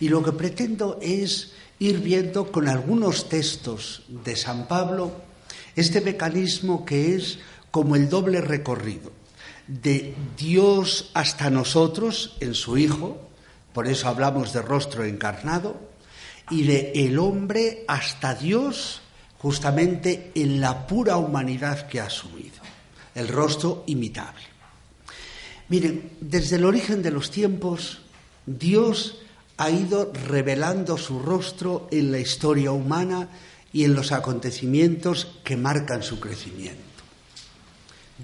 Y lo que pretendo es ir viendo con algunos textos de San Pablo este mecanismo que es como el doble recorrido de Dios hasta nosotros en su Hijo, por eso hablamos de rostro encarnado, y de el hombre hasta Dios justamente en la pura humanidad que ha asumido, el rostro imitable. Miren, desde el origen de los tiempos, Dios ha ido revelando su rostro en la historia humana y en los acontecimientos que marcan su crecimiento.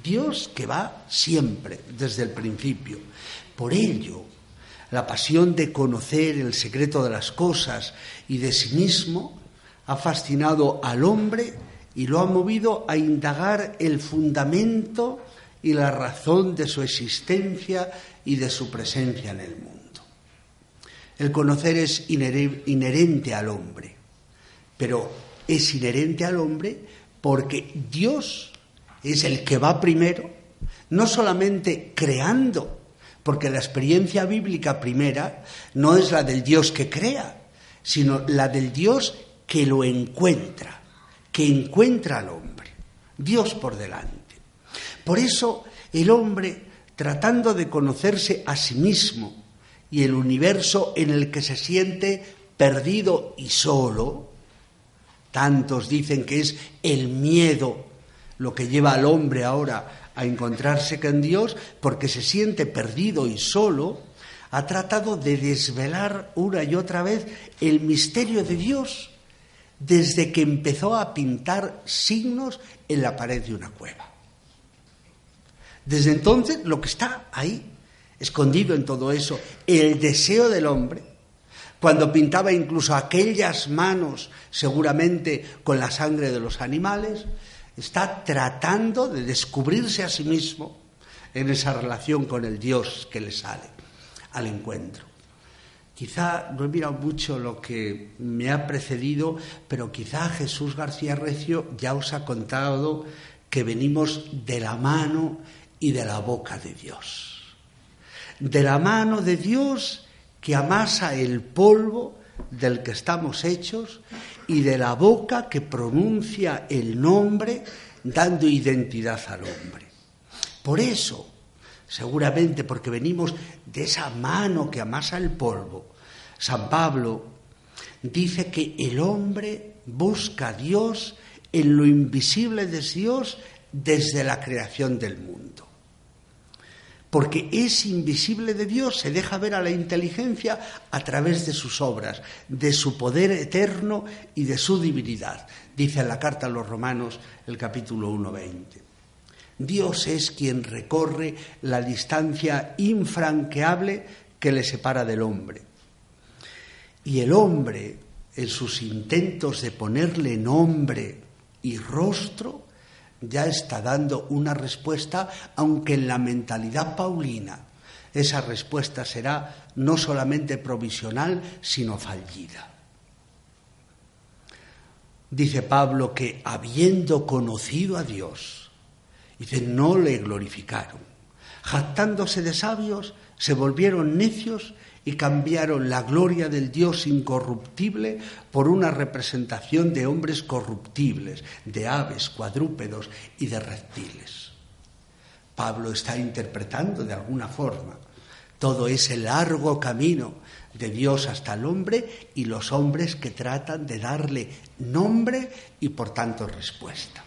Dios que va siempre, desde el principio. Por ello, la pasión de conocer el secreto de las cosas y de sí mismo ha fascinado al hombre y lo ha movido a indagar el fundamento y la razón de su existencia y de su presencia en el mundo. El conocer es inherente al hombre, pero es inherente al hombre porque Dios es el que va primero, no solamente creando, porque la experiencia bíblica primera no es la del Dios que crea, sino la del Dios que lo encuentra, que encuentra al hombre, Dios por delante. Por eso el hombre, tratando de conocerse a sí mismo, y el universo en el que se siente perdido y solo, tantos dicen que es el miedo lo que lleva al hombre ahora a encontrarse con Dios, porque se siente perdido y solo, ha tratado de desvelar una y otra vez el misterio de Dios desde que empezó a pintar signos en la pared de una cueva. Desde entonces lo que está ahí escondido en todo eso, el deseo del hombre, cuando pintaba incluso aquellas manos, seguramente con la sangre de los animales, está tratando de descubrirse a sí mismo en esa relación con el Dios que le sale al encuentro. Quizá no he mirado mucho lo que me ha precedido, pero quizá Jesús García Recio ya os ha contado que venimos de la mano y de la boca de Dios de la mano de Dios que amasa el polvo del que estamos hechos y de la boca que pronuncia el nombre dando identidad al hombre. Por eso, seguramente porque venimos de esa mano que amasa el polvo, San Pablo dice que el hombre busca a Dios en lo invisible de Dios desde la creación del mundo porque es invisible de Dios, se deja ver a la inteligencia a través de sus obras, de su poder eterno y de su divinidad, dice en la carta a los romanos el capítulo 1.20. Dios es quien recorre la distancia infranqueable que le separa del hombre. Y el hombre, en sus intentos de ponerle nombre y rostro, ya está dando una respuesta, aunque en la mentalidad paulina esa respuesta será no solamente provisional, sino fallida. Dice Pablo que habiendo conocido a Dios, dice, no le glorificaron. Jactándose de sabios, se volvieron necios y cambiaron la gloria del Dios incorruptible por una representación de hombres corruptibles, de aves, cuadrúpedos y de reptiles. Pablo está interpretando de alguna forma todo ese largo camino de Dios hasta el hombre y los hombres que tratan de darle nombre y por tanto respuesta.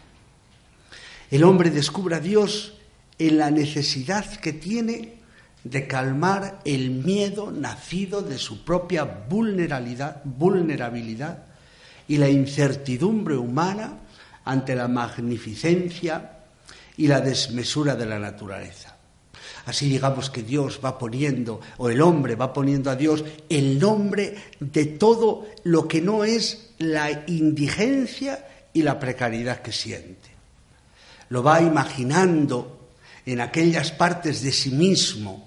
El hombre descubre a Dios en la necesidad que tiene de calmar el miedo nacido de su propia vulnerabilidad, y la incertidumbre humana ante la magnificencia y la desmesura de la naturaleza. Así digamos que Dios va poniendo, o el hombre va poniendo a Dios el nombre de todo lo que no es la indigencia y la precariedad que siente. Lo va imaginando en aquellas partes de sí mismo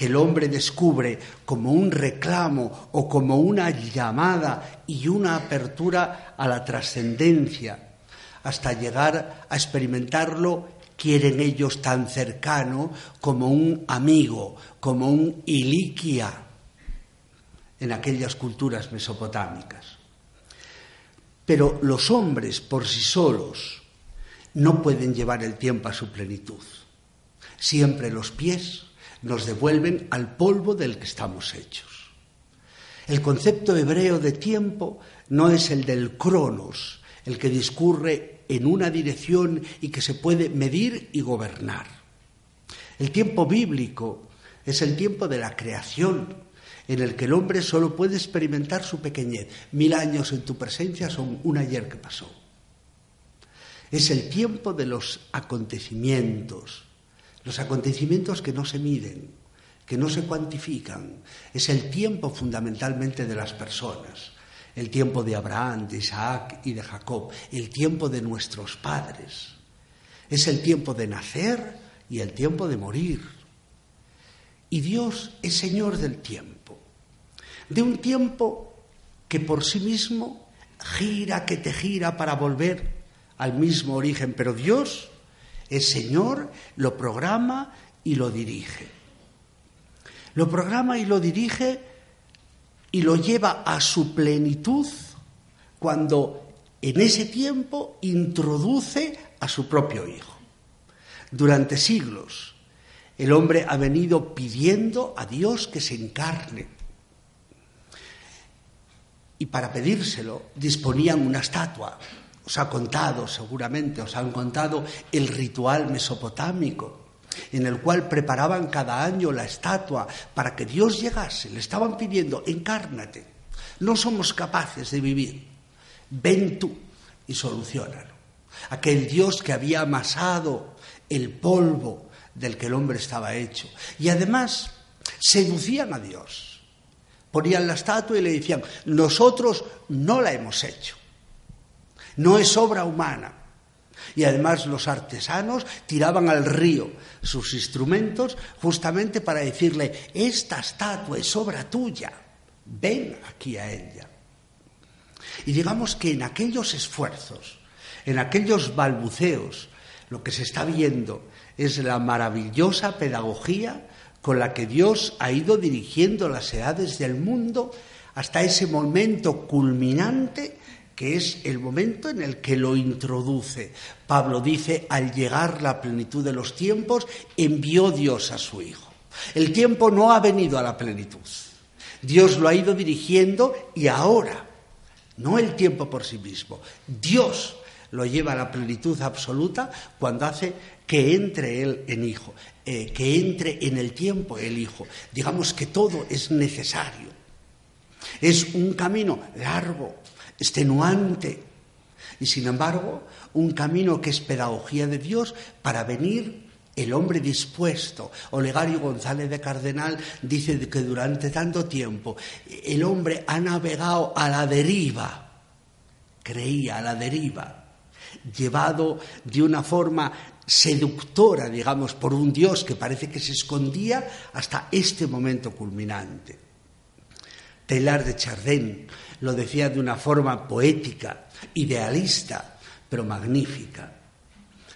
que el hombre descubre como un reclamo o como una llamada y una apertura a la trascendencia, hasta llegar a experimentarlo, quieren ellos tan cercano como un amigo, como un iliquia, en aquellas culturas mesopotámicas. Pero los hombres por sí solos no pueden llevar el tiempo a su plenitud. Siempre los pies nos devuelven al polvo del que estamos hechos. El concepto hebreo de tiempo no es el del cronos, el que discurre en una dirección y que se puede medir y gobernar. El tiempo bíblico es el tiempo de la creación, en el que el hombre solo puede experimentar su pequeñez. Mil años en tu presencia son un ayer que pasó. Es el tiempo de los acontecimientos, los acontecimientos que no se miden, que no se cuantifican. Es el tiempo fundamentalmente de las personas, el tiempo de Abraham, de Isaac y de Jacob, el tiempo de nuestros padres. Es el tiempo de nacer y el tiempo de morir. Y Dios es Señor del tiempo, de un tiempo que por sí mismo gira, que te gira para volver al mismo origen, pero Dios es Señor, lo programa y lo dirige. Lo programa y lo dirige y lo lleva a su plenitud cuando en ese tiempo introduce a su propio Hijo. Durante siglos el hombre ha venido pidiendo a Dios que se encarne. Y para pedírselo disponían una estatua, os ha contado seguramente, os han contado el ritual mesopotámico en el cual preparaban cada año la estatua para que Dios llegase. Le estaban pidiendo, encárnate. No somos capaces de vivir. Ven tú y solucionalo. Aquel Dios que había amasado el polvo del que el hombre estaba hecho. Y además seducían a Dios. Ponían la estatua y le decían, nosotros no la hemos hecho no es obra humana. Y además los artesanos tiraban al río sus instrumentos justamente para decirle, esta estatua es obra tuya, ven aquí a ella. Y digamos que en aquellos esfuerzos, en aquellos balbuceos, lo que se está viendo es la maravillosa pedagogía con la que Dios ha ido dirigiendo las edades del mundo hasta ese momento culminante que es el momento en el que lo introduce. Pablo dice, al llegar la plenitud de los tiempos, envió Dios a su Hijo. El tiempo no ha venido a la plenitud. Dios lo ha ido dirigiendo y ahora, no el tiempo por sí mismo, Dios lo lleva a la plenitud absoluta cuando hace que entre Él en Hijo, eh, que entre en el tiempo el Hijo. Digamos que todo es necesario. Es un camino largo, extenuante, y sin embargo un camino que es pedagogía de Dios para venir el hombre dispuesto. Olegario González de Cardenal dice que durante tanto tiempo el hombre ha navegado a la deriva, creía a la deriva, llevado de una forma seductora, digamos, por un Dios que parece que se escondía hasta este momento culminante. Telar de Chardin lo decía de una forma poética, idealista, pero magnífica.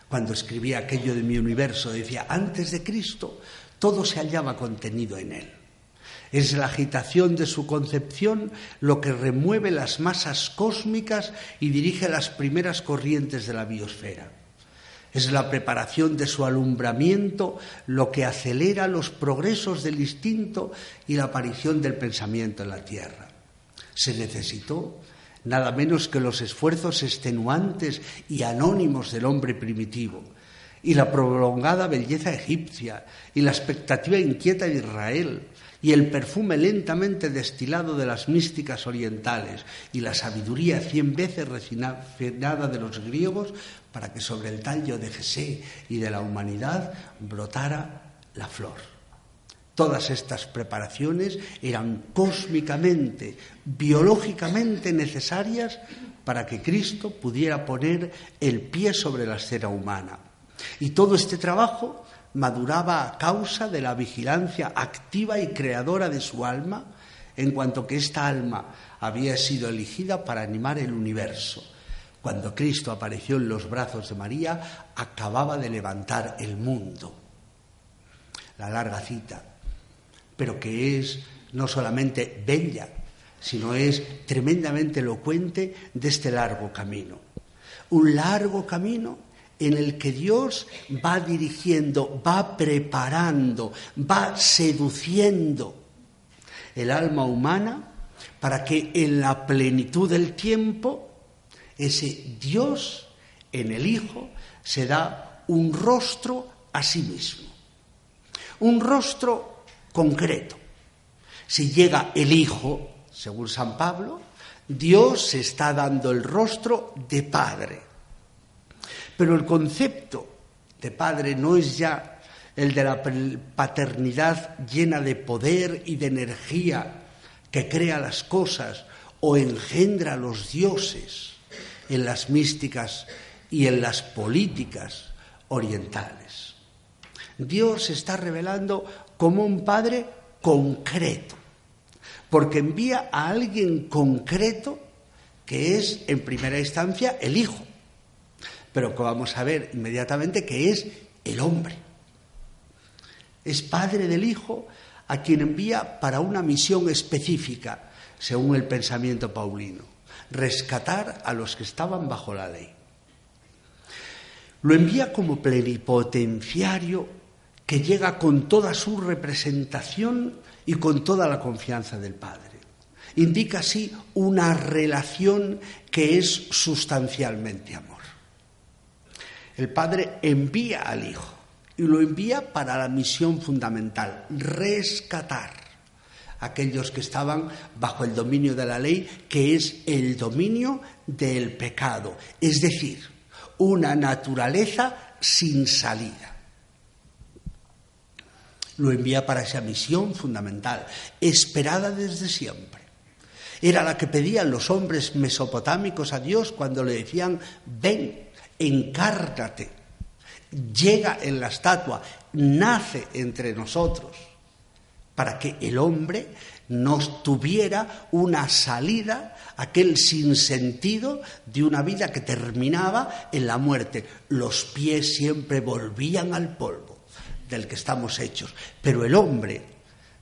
Cuando escribía aquello de mi universo, decía, antes de Cristo, todo se hallaba contenido en él. Es la agitación de su concepción lo que remueve las masas cósmicas y dirige las primeras corrientes de la biosfera. Es la preparación de su alumbramiento lo que acelera los progresos del instinto y la aparición del pensamiento en la Tierra. Se necesitó nada menos que los esfuerzos extenuantes y anónimos del hombre primitivo, y la prolongada belleza egipcia, y la expectativa inquieta de Israel, y el perfume lentamente destilado de las místicas orientales, y la sabiduría cien veces refinada de los griegos, para que sobre el tallo de Jesé y de la humanidad brotara la flor. Todas estas preparaciones eran cósmicamente, biológicamente necesarias para que Cristo pudiera poner el pie sobre la escena humana. Y todo este trabajo maduraba a causa de la vigilancia activa y creadora de su alma, en cuanto que esta alma había sido elegida para animar el universo. Cuando Cristo apareció en los brazos de María, acababa de levantar el mundo. La larga cita pero que es no solamente bella, sino es tremendamente elocuente de este largo camino. Un largo camino en el que Dios va dirigiendo, va preparando, va seduciendo el alma humana para que en la plenitud del tiempo ese Dios en el Hijo se da un rostro a sí mismo, un rostro concreto. Si llega el Hijo, según San Pablo, Dios se está dando el rostro de Padre. Pero el concepto de Padre no es ya el de la paternidad llena de poder y de energía que crea las cosas o engendra los dioses en las místicas y en las políticas orientales. Dios está revelando como un Padre concreto, porque envía a alguien concreto que es, en primera instancia, el Hijo, pero que vamos a ver inmediatamente que es el hombre. Es Padre del Hijo a quien envía para una misión específica, según el pensamiento paulino, rescatar a los que estaban bajo la ley. Lo envía como plenipotenciario que llega con toda su representación y con toda la confianza del Padre. Indica así una relación que es sustancialmente amor. El Padre envía al Hijo y lo envía para la misión fundamental, rescatar a aquellos que estaban bajo el dominio de la ley, que es el dominio del pecado, es decir, una naturaleza sin salida lo envía para esa misión fundamental, esperada desde siempre. Era la que pedían los hombres mesopotámicos a Dios cuando le decían, ven, encárgate, llega en la estatua, nace entre nosotros, para que el hombre nos tuviera una salida, aquel sinsentido de una vida que terminaba en la muerte. Los pies siempre volvían al polvo del que estamos hechos. Pero el hombre,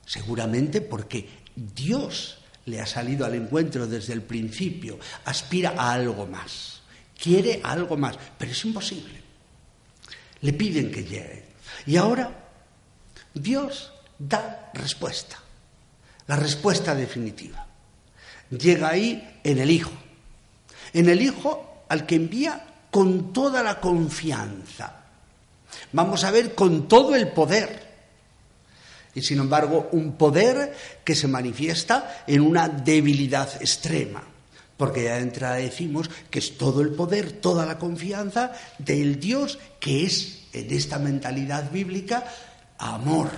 seguramente porque Dios le ha salido al encuentro desde el principio, aspira a algo más, quiere algo más, pero es imposible. Le piden que llegue. Y ahora Dios da respuesta, la respuesta definitiva. Llega ahí en el Hijo, en el Hijo al que envía con toda la confianza, Vamos a ver con todo el poder. Y sin embargo, un poder que se manifiesta en una debilidad extrema. Porque ya de entrada decimos que es todo el poder, toda la confianza del Dios que es, en esta mentalidad bíblica, amor.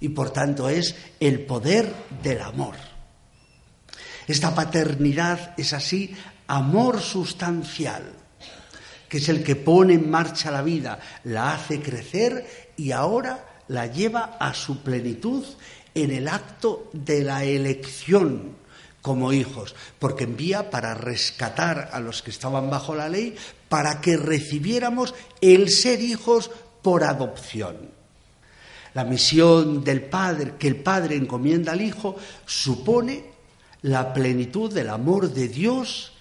Y por tanto es el poder del amor. Esta paternidad es así amor sustancial que es el que pone en marcha la vida, la hace crecer y ahora la lleva a su plenitud en el acto de la elección como hijos, porque envía para rescatar a los que estaban bajo la ley, para que recibiéramos el ser hijos por adopción. La misión del Padre, que el Padre encomienda al Hijo, supone la plenitud del amor de Dios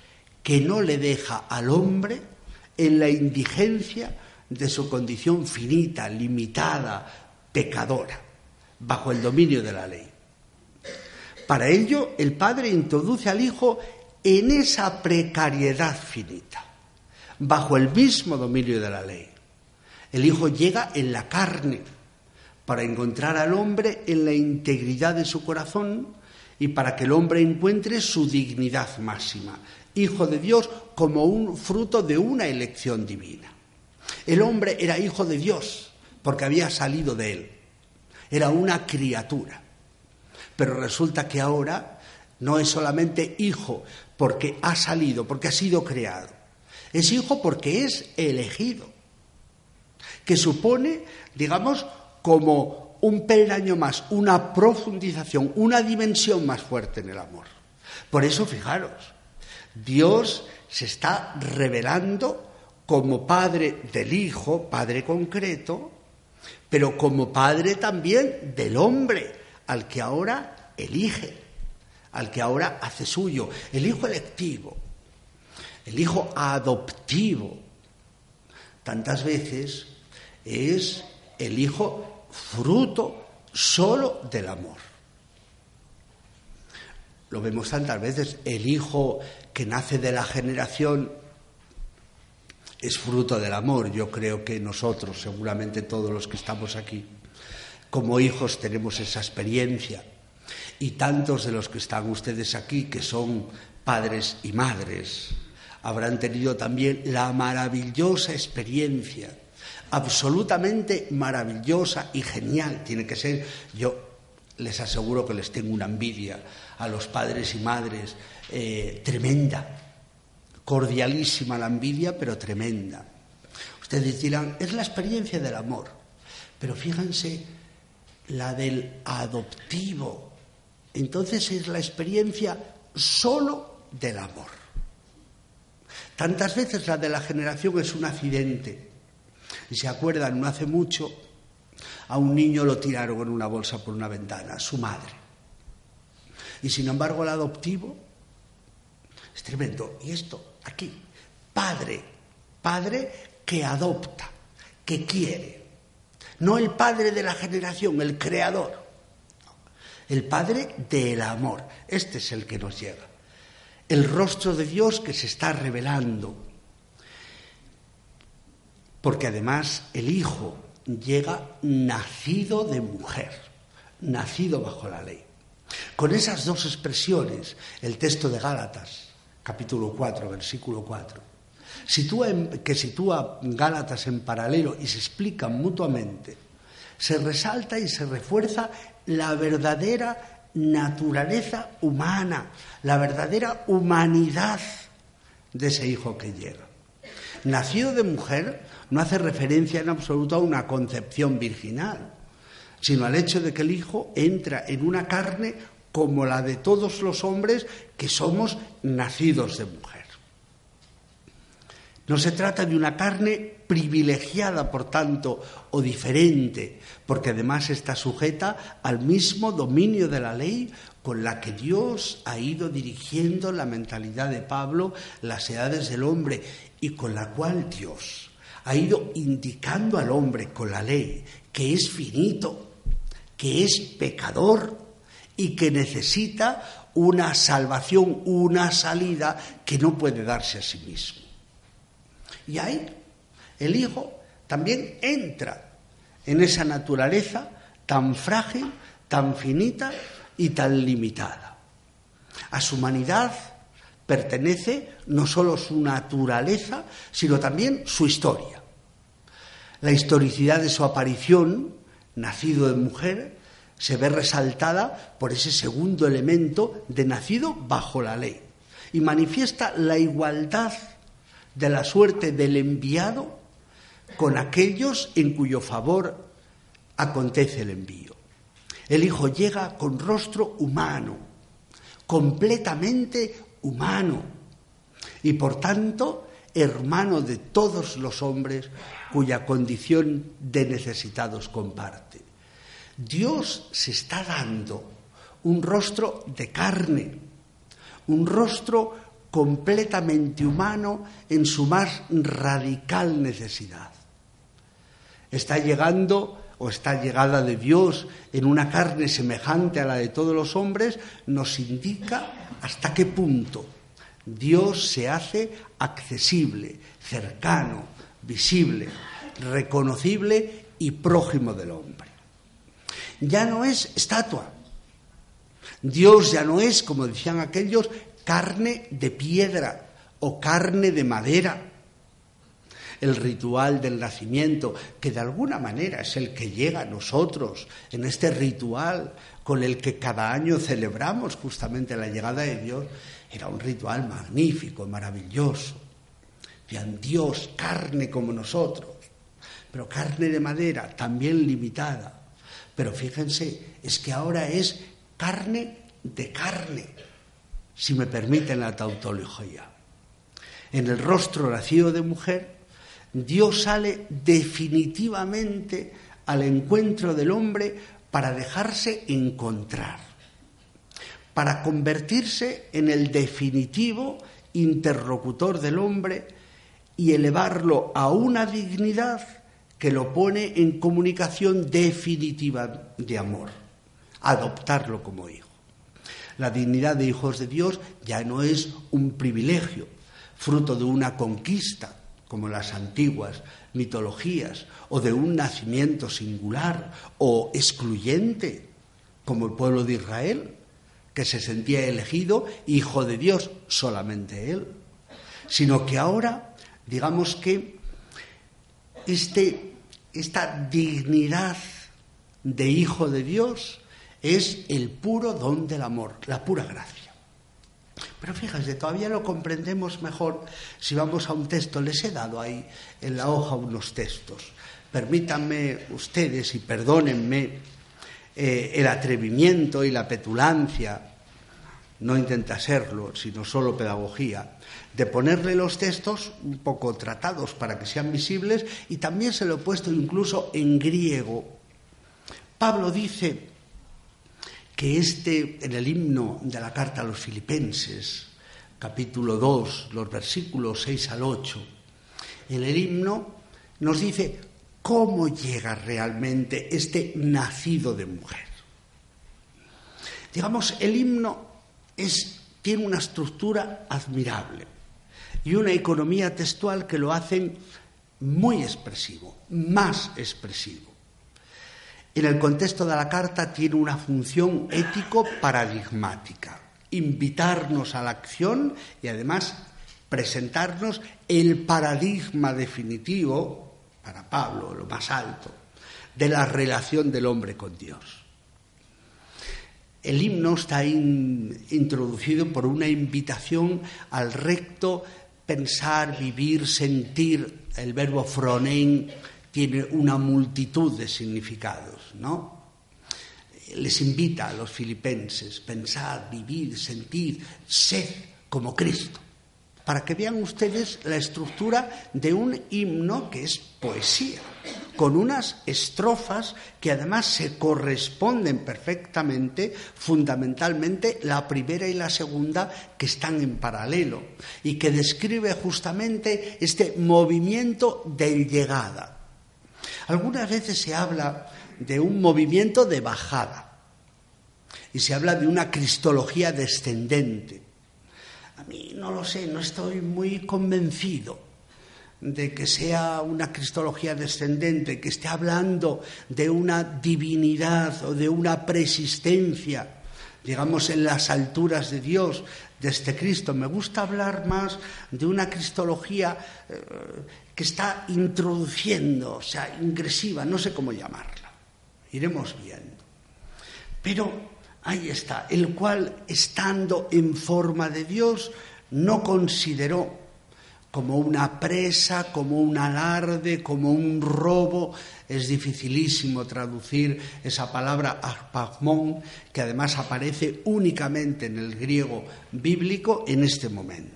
que no le deja al hombre en la indigencia de su condición finita, limitada, pecadora, bajo el dominio de la ley. Para ello, el Padre introduce al Hijo en esa precariedad finita, bajo el mismo dominio de la ley. El Hijo llega en la carne para encontrar al hombre en la integridad de su corazón y para que el hombre encuentre su dignidad máxima, hijo de Dios como un fruto de una elección divina. El hombre era hijo de Dios porque había salido de él. Era una criatura. Pero resulta que ahora no es solamente hijo porque ha salido, porque ha sido creado. Es hijo porque es elegido. Que supone, digamos, como un peldaño más, una profundización, una dimensión más fuerte en el amor. Por eso, fijaros, Dios se está revelando como Padre del Hijo, Padre concreto, pero como Padre también del hombre, al que ahora elige, al que ahora hace suyo, el hijo electivo, el hijo adoptivo. Tantas veces es el hijo fruto solo del amor. Lo vemos tantas veces, el hijo que nace de la generación es fruto del amor. Yo creo que nosotros, seguramente todos los que estamos aquí, como hijos tenemos esa experiencia. Y tantos de los que están ustedes aquí, que son padres y madres, habrán tenido también la maravillosa experiencia, absolutamente maravillosa y genial. Tiene que ser, yo les aseguro que les tengo una envidia a los padres y madres eh, tremenda cordialísima la envidia, pero tremenda. Ustedes dirán, es la experiencia del amor, pero fíjense la del adoptivo. Entonces es la experiencia solo del amor. Tantas veces la de la generación es un accidente. Y se acuerdan, no hace mucho, a un niño lo tiraron en una bolsa por una ventana, su madre. Y sin embargo el adoptivo es tremendo. Y esto aquí, padre, padre que adopta, que quiere. No el padre de la generación, el creador. El padre del amor. Este es el que nos llega. El rostro de Dios que se está revelando. Porque además el Hijo llega nacido de mujer, nacido bajo la ley. Con esas dos expresiones, el texto de Gálatas capítulo 4, versículo 4, que sitúa Gálatas en paralelo y se explican mutuamente, se resalta y se refuerza la verdadera naturaleza humana, la verdadera humanidad de ese hijo que llega. Nacido de mujer no hace referencia en absoluto a una concepción virginal, sino al hecho de que el hijo entra en una carne como la de todos los hombres que somos nacidos de mujer. No se trata de una carne privilegiada, por tanto, o diferente, porque además está sujeta al mismo dominio de la ley con la que Dios ha ido dirigiendo la mentalidad de Pablo, las edades del hombre, y con la cual Dios ha ido indicando al hombre con la ley que es finito, que es pecador, y que necesita una salvación, una salida que no puede darse a sí mismo. Y ahí el Hijo también entra en esa naturaleza tan frágil, tan finita y tan limitada. A su humanidad pertenece no solo su naturaleza, sino también su historia. La historicidad de su aparición, nacido de mujer, se ve resaltada por ese segundo elemento de nacido bajo la ley y manifiesta la igualdad de la suerte del enviado con aquellos en cuyo favor acontece el envío. El Hijo llega con rostro humano, completamente humano, y por tanto hermano de todos los hombres cuya condición de necesitados comparte. Dios se está dando un rostro de carne, un rostro completamente humano en su más radical necesidad. Está llegando o está llegada de Dios en una carne semejante a la de todos los hombres, nos indica hasta qué punto Dios se hace accesible, cercano, visible, reconocible y prójimo del hombre ya no es estatua. Dios ya no es, como decían aquellos, carne de piedra o carne de madera. El ritual del nacimiento, que de alguna manera es el que llega a nosotros en este ritual con el que cada año celebramos justamente la llegada de Dios, era un ritual magnífico, maravilloso. Vean, Dios, carne como nosotros, pero carne de madera, también limitada pero fíjense, es que ahora es carne de carne, si me permiten la tautología. En el rostro nacido de mujer, Dios sale definitivamente al encuentro del hombre para dejarse encontrar. para convertirse en el definitivo interlocutor del hombre y elevarlo a una dignidad que lo pone en comunicación definitiva de amor, adoptarlo como hijo. La dignidad de hijos de Dios ya no es un privilegio, fruto de una conquista, como las antiguas mitologías, o de un nacimiento singular o excluyente, como el pueblo de Israel, que se sentía elegido hijo de Dios, solamente él, sino que ahora, digamos que este, esta dignidad de hijo de Dios es el puro don del amor, la pura gracia. Pero fíjense, todavía lo comprendemos mejor si vamos a un texto. Les he dado ahí en la hoja unos textos. Permítanme ustedes y perdónenme eh, el atrevimiento y la petulancia, no intenta serlo, sino solo pedagogía, de ponerle los textos un poco tratados para que sean visibles y también se lo he puesto incluso en griego. Pablo dice que este, en el himno de la carta a los filipenses, capítulo 2, los versículos 6 al 8, en el himno nos dice cómo llega realmente este nacido de mujer. Digamos, el himno tiene una estructura admirable y una economía textual que lo hacen muy expresivo, más expresivo en el contexto de la carta tiene una función ético paradigmática, invitarnos a la acción y además presentarnos el paradigma definitivo, para Pablo, lo más alto, de la relación del hombre con Dios. El himno está introducido por una invitación al recto pensar, vivir, sentir, el verbo fronein, tiene una multitud de significados, ¿no? Les invita a los filipenses pensar, vivir, sentir, ser como Cristo, para que vean ustedes la estructura de un himno que es poesía, con unas estrofas que además se corresponden perfectamente, fundamentalmente la primera y la segunda que están en paralelo y que describe justamente este movimiento de llegada algunas veces se habla de un movimiento de bajada y se habla de una cristología descendente. A mí no lo sé, no estoy muy convencido de que sea una cristología descendente, que esté hablando de una divinidad o de una preexistencia, digamos, en las alturas de Dios, de este Cristo. Me gusta hablar más de una cristología eh, que está introduciendo, o sea, ingresiva, no sé cómo llamarla. Iremos viendo. Pero ahí está, el cual, estando en forma de Dios, no consideró como una presa, como un alarde, como un robo. Es dificilísimo traducir esa palabra arpagmón, que además aparece únicamente en el griego bíblico en este momento.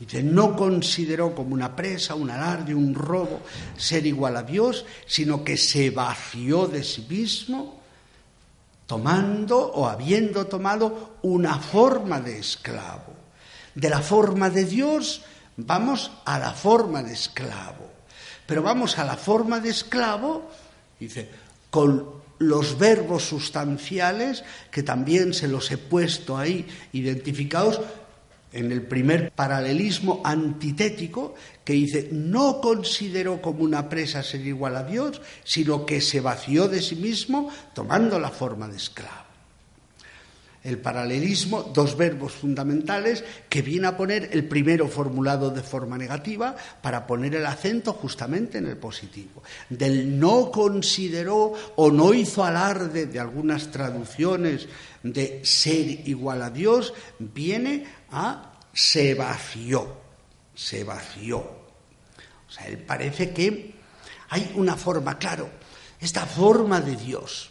Dice, no consideró como una presa, un alarde, un robo ser igual a Dios, sino que se vació de sí mismo, tomando o habiendo tomado una forma de esclavo. De la forma de Dios vamos a la forma de esclavo. Pero vamos a la forma de esclavo, dice, con los verbos sustanciales, que también se los he puesto ahí identificados, en el primer paralelismo antitético que dice, no consideró como una presa ser igual a Dios, sino que se vació de sí mismo tomando la forma de esclavo. El paralelismo, dos verbos fundamentales que viene a poner el primero formulado de forma negativa para poner el acento justamente en el positivo. Del no consideró o no hizo alarde de algunas traducciones de ser igual a Dios, viene a se vació, se vació. O sea, él parece que hay una forma, claro, esta forma de Dios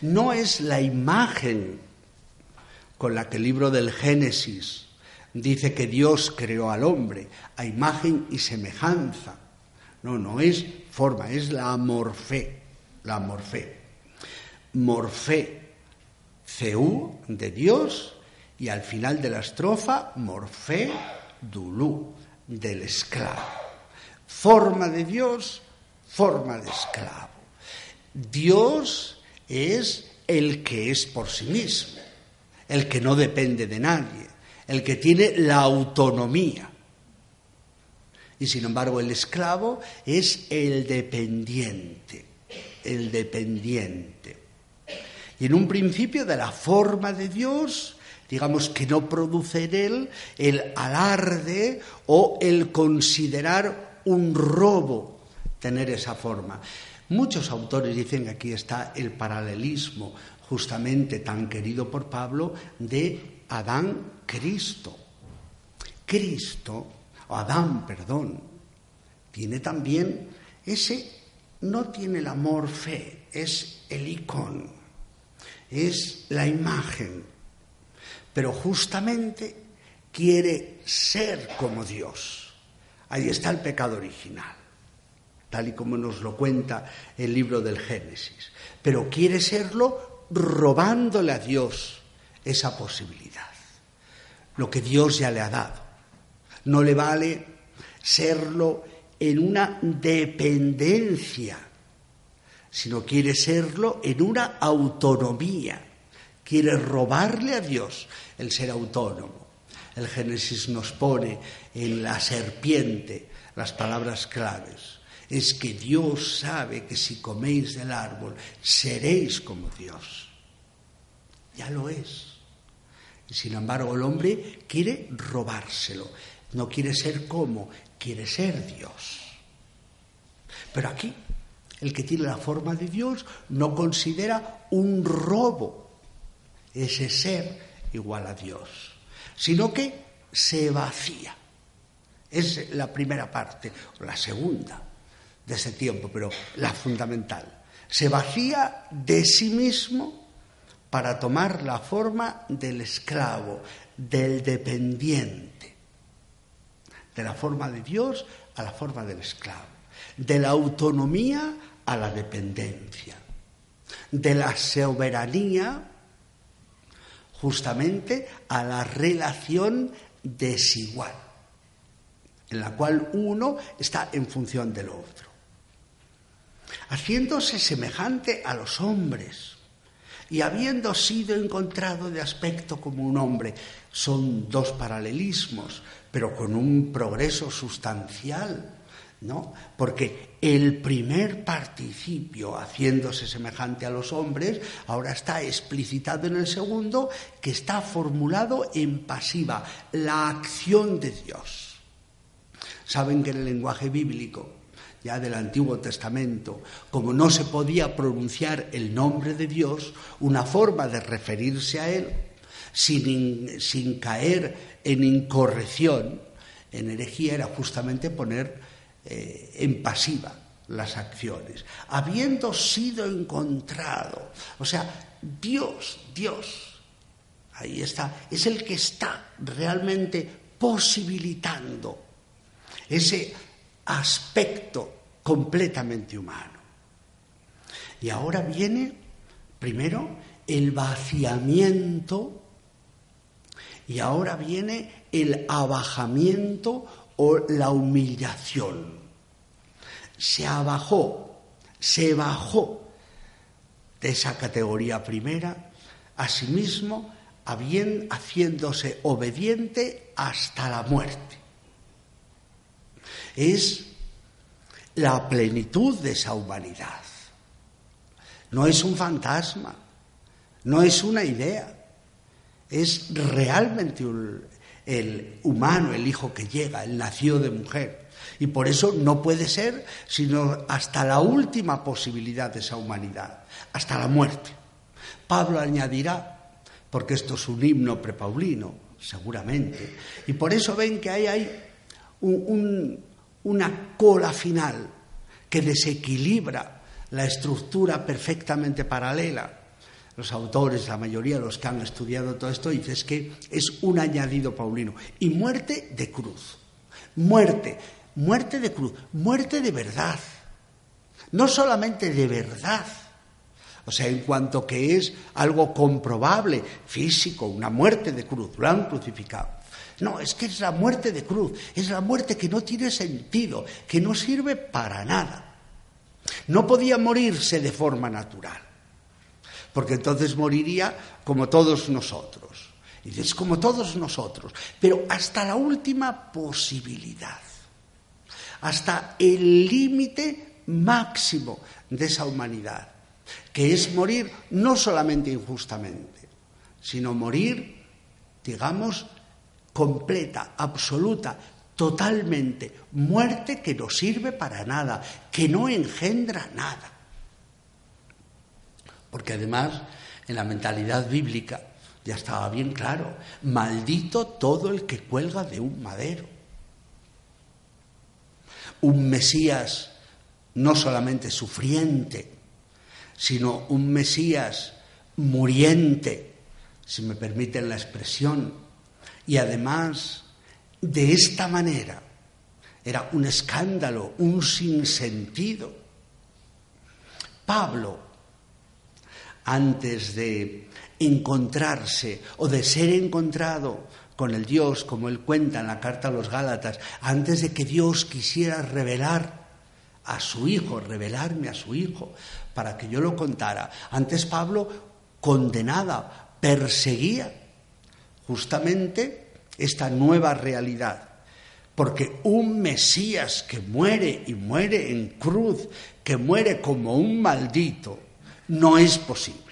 no es la imagen con la que el libro del Génesis dice que Dios creó al hombre a imagen y semejanza. No, no es forma, es la morfé, la morfé. Morfé Ceú de Dios y al final de la estrofa Morfé Dulú del esclavo. Forma de Dios, forma de esclavo. Dios es el que es por sí mismo, el que no depende de nadie, el que tiene la autonomía. Y sin embargo el esclavo es el dependiente, el dependiente. Y en un principio de la forma de Dios, digamos que no produce en él el alarde o el considerar un robo tener esa forma. Muchos autores dicen que aquí está el paralelismo justamente tan querido por Pablo de Adán-Cristo. Cristo, o Adán, perdón, tiene también ese, no tiene el amor fe, es el icono, es la imagen, pero justamente quiere ser como Dios. Ahí está el pecado original, tal y como nos lo cuenta el libro del Génesis. Pero quiere serlo robándole a Dios esa posibilidad, lo que Dios ya le ha dado. No le vale serlo en una dependencia, sino quiere serlo en una autonomía. Quiere robarle a Dios el ser autónomo. El Génesis nos pone en la serpiente las palabras claves. Es que Dios sabe que si coméis del árbol seréis como Dios. Ya lo es. Y sin embargo el hombre quiere robárselo. No quiere ser como, quiere ser Dios. Pero aquí, el que tiene la forma de Dios no considera un robo ese ser igual a Dios, sino que se vacía. Es la primera parte, o la segunda de ese tiempo, pero la fundamental. Se vacía de sí mismo para tomar la forma del esclavo, del dependiente, de la forma de Dios a la forma del esclavo, de la autonomía a la dependencia, de la soberanía justamente a la relación desigual, en la cual uno está en función del otro, haciéndose semejante a los hombres y habiendo sido encontrado de aspecto como un hombre. Son dos paralelismos, pero con un progreso sustancial. ¿No? Porque el primer participio, haciéndose semejante a los hombres, ahora está explicitado en el segundo, que está formulado en pasiva, la acción de Dios. Saben que en el lenguaje bíblico, ya del Antiguo Testamento, como no se podía pronunciar el nombre de Dios, una forma de referirse a Él, sin, sin caer en incorrección, en herejía, era justamente poner eh, en pasiva las acciones, habiendo sido encontrado. O sea, Dios, Dios, ahí está, es el que está realmente posibilitando ese aspecto completamente humano. Y ahora viene, primero, el vaciamiento y ahora viene el abajamiento o la humillación. Se abajó, se bajó de esa categoría primera, a sí mismo, haciéndose obediente hasta la muerte. Es la plenitud de esa humanidad. No es un fantasma, no es una idea, es realmente un, el humano, el hijo que llega, el nacido de mujer. Y por eso no puede ser sino hasta la última posibilidad de esa humanidad, hasta la muerte. Pablo añadirá, porque esto es un himno prepaulino, seguramente, y por eso ven que ahí hay una cola final que desequilibra la estructura perfectamente paralela los autores, la mayoría los que han estudiado todo esto, dicen que es un añadido paulino. Y muerte de cruz. Muerte, muerte de cruz, muerte de verdad. No solamente de verdad. O sea, en cuanto que es algo comprobable, físico, una muerte de cruz, lo han crucificado. No, es que es la muerte de cruz, es la muerte que no tiene sentido, que no sirve para nada. No podía morirse de forma natural, porque entonces moriría como todos nosotros. Y es como todos nosotros, pero hasta la última posibilidad, hasta el límite máximo de esa humanidad, que es morir no solamente injustamente, sino morir, digamos, completa, absoluta, totalmente, muerte que no sirve para nada, que no engendra nada. Porque además, en la mentalidad bíblica, ya estaba bien claro, maldito todo el que cuelga de un madero. Un Mesías no solamente sufriente, sino un Mesías muriente, si me permiten la expresión, y además de esta manera era un escándalo, un sinsentido. Pablo, antes de encontrarse o de ser encontrado con el Dios, como él cuenta en la carta a los Gálatas, antes de que Dios quisiera revelar a su hijo, revelarme a su hijo, para que yo lo contara. Antes Pablo condenaba, perseguía justamente esta nueva realidad. Porque un Mesías que muere y muere en cruz, que muere como un maldito, no es posible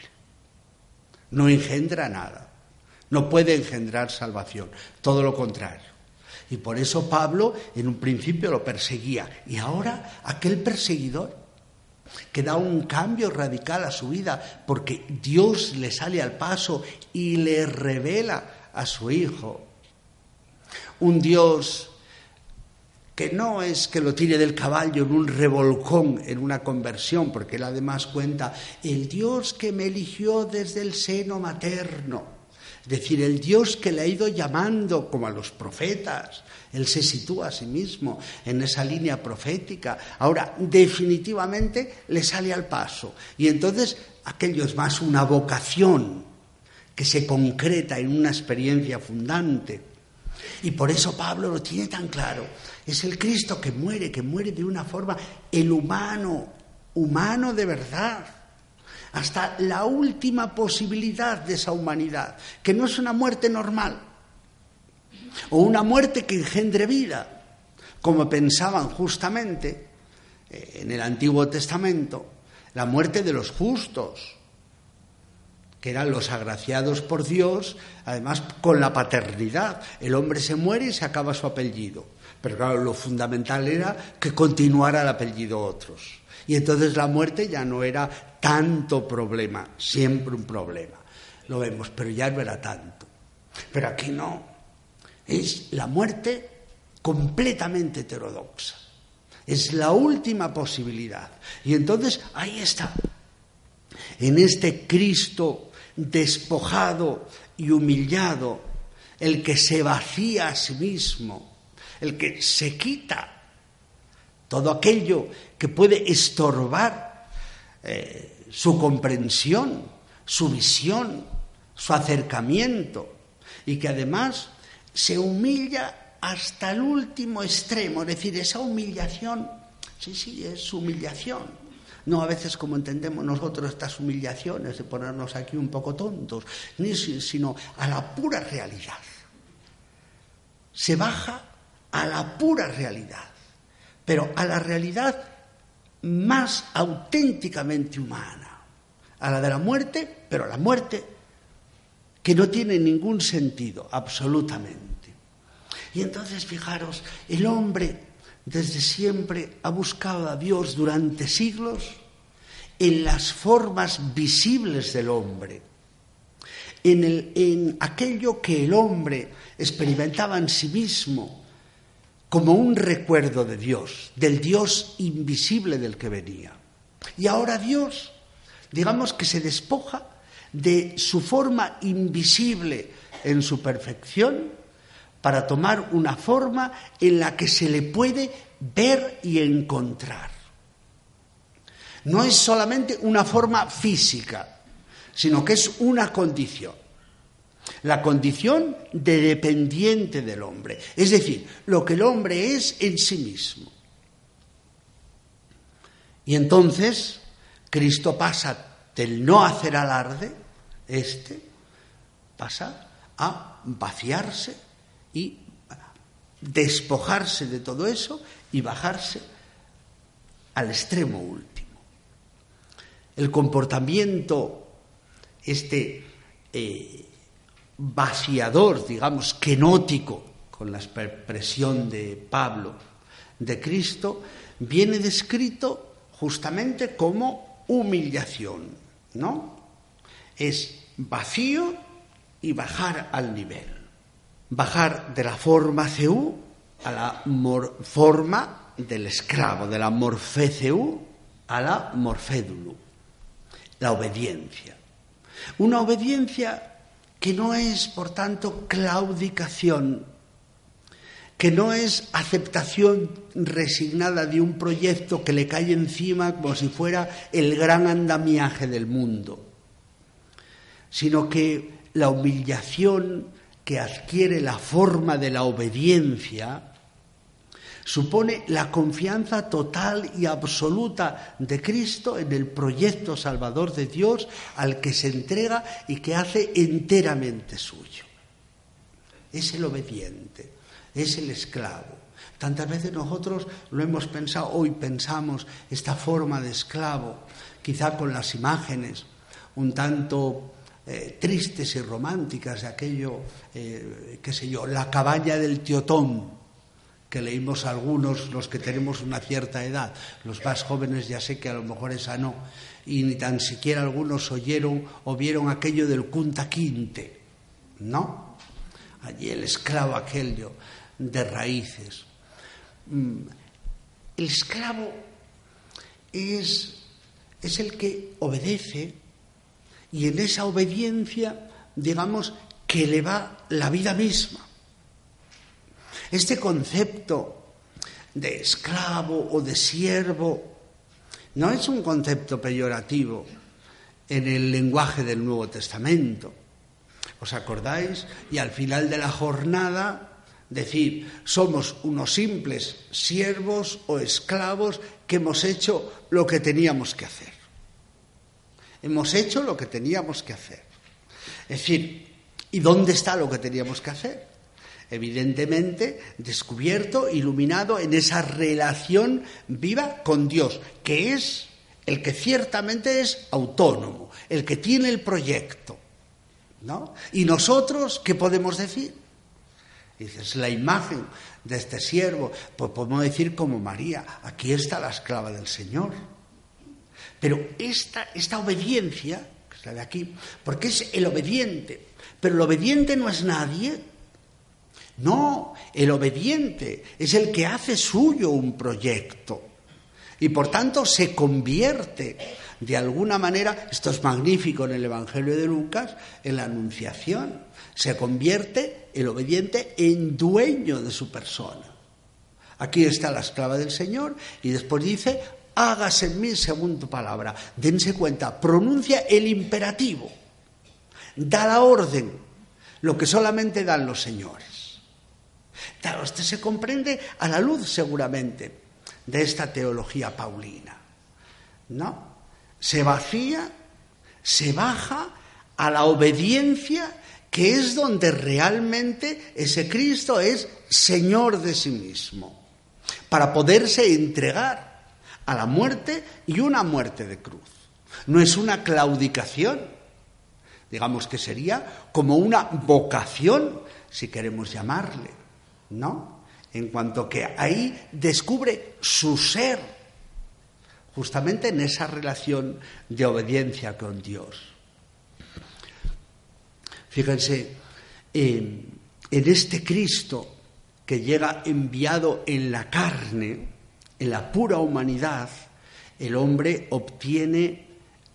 no engendra nada, no puede engendrar salvación, todo lo contrario. Y por eso Pablo en un principio lo perseguía y ahora aquel perseguidor que da un cambio radical a su vida porque Dios le sale al paso y le revela a su Hijo. Un Dios no es que lo tire del caballo en un revolcón, en una conversión, porque él además cuenta, el Dios que me eligió desde el seno materno, es decir, el Dios que le ha ido llamando como a los profetas, él se sitúa a sí mismo en esa línea profética, ahora definitivamente le sale al paso, y entonces aquello es más una vocación que se concreta en una experiencia fundante. Y por eso Pablo lo tiene tan claro. Es el Cristo que muere, que muere de una forma, el humano, humano de verdad, hasta la última posibilidad de esa humanidad, que no es una muerte normal, o una muerte que engendre vida, como pensaban justamente eh, en el Antiguo Testamento, la muerte de los justos, que eran los agraciados por Dios, además con la paternidad. El hombre se muere y se acaba su apellido. Pero claro, lo fundamental era que continuara el apellido otros. Y entonces la muerte ya no era tanto problema, siempre un problema. Lo vemos, pero ya no era tanto. Pero aquí no. Es la muerte completamente heterodoxa. Es la última posibilidad. Y entonces ahí está. En este Cristo despojado y humillado, el que se vacía a sí mismo, el que se quita todo aquello que puede estorbar eh, su comprensión, su visión, su acercamiento, y que además se humilla hasta el último extremo, es decir, esa humillación, sí, sí, es humillación. No a veces como entendemos nosotros estas humillaciones de ponernos aquí un poco tontos, sino a la pura realidad. Se baja a la pura realidad, pero a la realidad más auténticamente humana, a la de la muerte, pero a la muerte que no tiene ningún sentido, absolutamente. Y entonces, fijaros, el hombre desde siempre ha buscado a Dios durante siglos en las formas visibles del hombre, en, en aquello que el hombre experimentaba en sí mismo, como un recuerdo de Dios, del Dios invisible del que venía. Y ahora Dios, digamos que se despoja de su forma invisible en su perfección para tomar una forma en la que se le puede ver y encontrar. No es solamente una forma física, sino que es una condición. La condición de dependiente del hombre, es decir, lo que el hombre es en sí mismo. Y entonces Cristo pasa del no hacer alarde, este pasa a vaciarse y despojarse de todo eso y bajarse al extremo último. El comportamiento, este eh, vaciador, digamos, kenótico, con la expresión de Pablo, de Cristo, viene descrito justamente como humillación, ¿no? Es vacío y bajar al nivel. Bajar de la forma CU a la forma del esclavo, de la morfeceu a la morfédulu, la obediencia. Una obediencia que no es, por tanto, claudicación, que no es aceptación resignada de un proyecto que le cae encima como si fuera el gran andamiaje del mundo, sino que la humillación que adquiere la forma de la obediencia supone la confianza total y absoluta de Cristo en el proyecto salvador de Dios al que se entrega y que hace enteramente suyo. Es el obediente, es el esclavo. Tantas veces nosotros lo hemos pensado, hoy pensamos esta forma de esclavo, quizá con las imágenes un tanto eh, tristes y románticas de aquello, eh, qué sé yo, la cabaña del Teotón, que leímos algunos, los que tenemos una cierta edad, los más jóvenes ya sé que a lo mejor esa no, y ni tan siquiera algunos oyeron o vieron aquello del Kunta Quinte, ¿no? Allí el esclavo aquello de raíces. Mm, el esclavo es, es el que obedece y en esa obediencia, digamos, que le va la vida misma. Este concepto de esclavo o de siervo no es un concepto peyorativo en el lenguaje del Nuevo Testamento. ¿Os acordáis? Y al final de la jornada decir, somos unos simples siervos o esclavos que hemos hecho lo que teníamos que hacer. Hemos hecho lo que teníamos que hacer. Es decir, ¿y dónde está lo que teníamos que hacer? Evidentemente descubierto, iluminado en esa relación viva con Dios, que es el que ciertamente es autónomo, el que tiene el proyecto. ¿no? ¿Y nosotros qué podemos decir? Dices, la imagen de este siervo, pues podemos decir como María, aquí está la esclava del Señor. Pero esta, esta obediencia, que es la de aquí, porque es el obediente, pero el obediente no es nadie, no, el obediente es el que hace suyo un proyecto y por tanto se convierte de alguna manera, esto es magnífico en el Evangelio de Lucas, en la Anunciación, se convierte el obediente en dueño de su persona. Aquí está la esclava del Señor y después dice, hágase en mí según tu palabra. Dense cuenta, pronuncia el imperativo, da la orden, lo que solamente dan los señores. Claro, se comprende a la luz seguramente de esta teología paulina. ¿No? Se vacía, se baja a la obediencia que es donde realmente ese Cristo es Señor de sí mismo, para poderse entregar a la muerte y una muerte de cruz. No es una claudicación, digamos que sería como una vocación, si queremos llamarle. ¿No? En cuanto que ahí descubre su ser, justamente en esa relación de obediencia con Dios. Fíjense, en este Cristo que llega enviado en la carne, en la pura humanidad, el hombre obtiene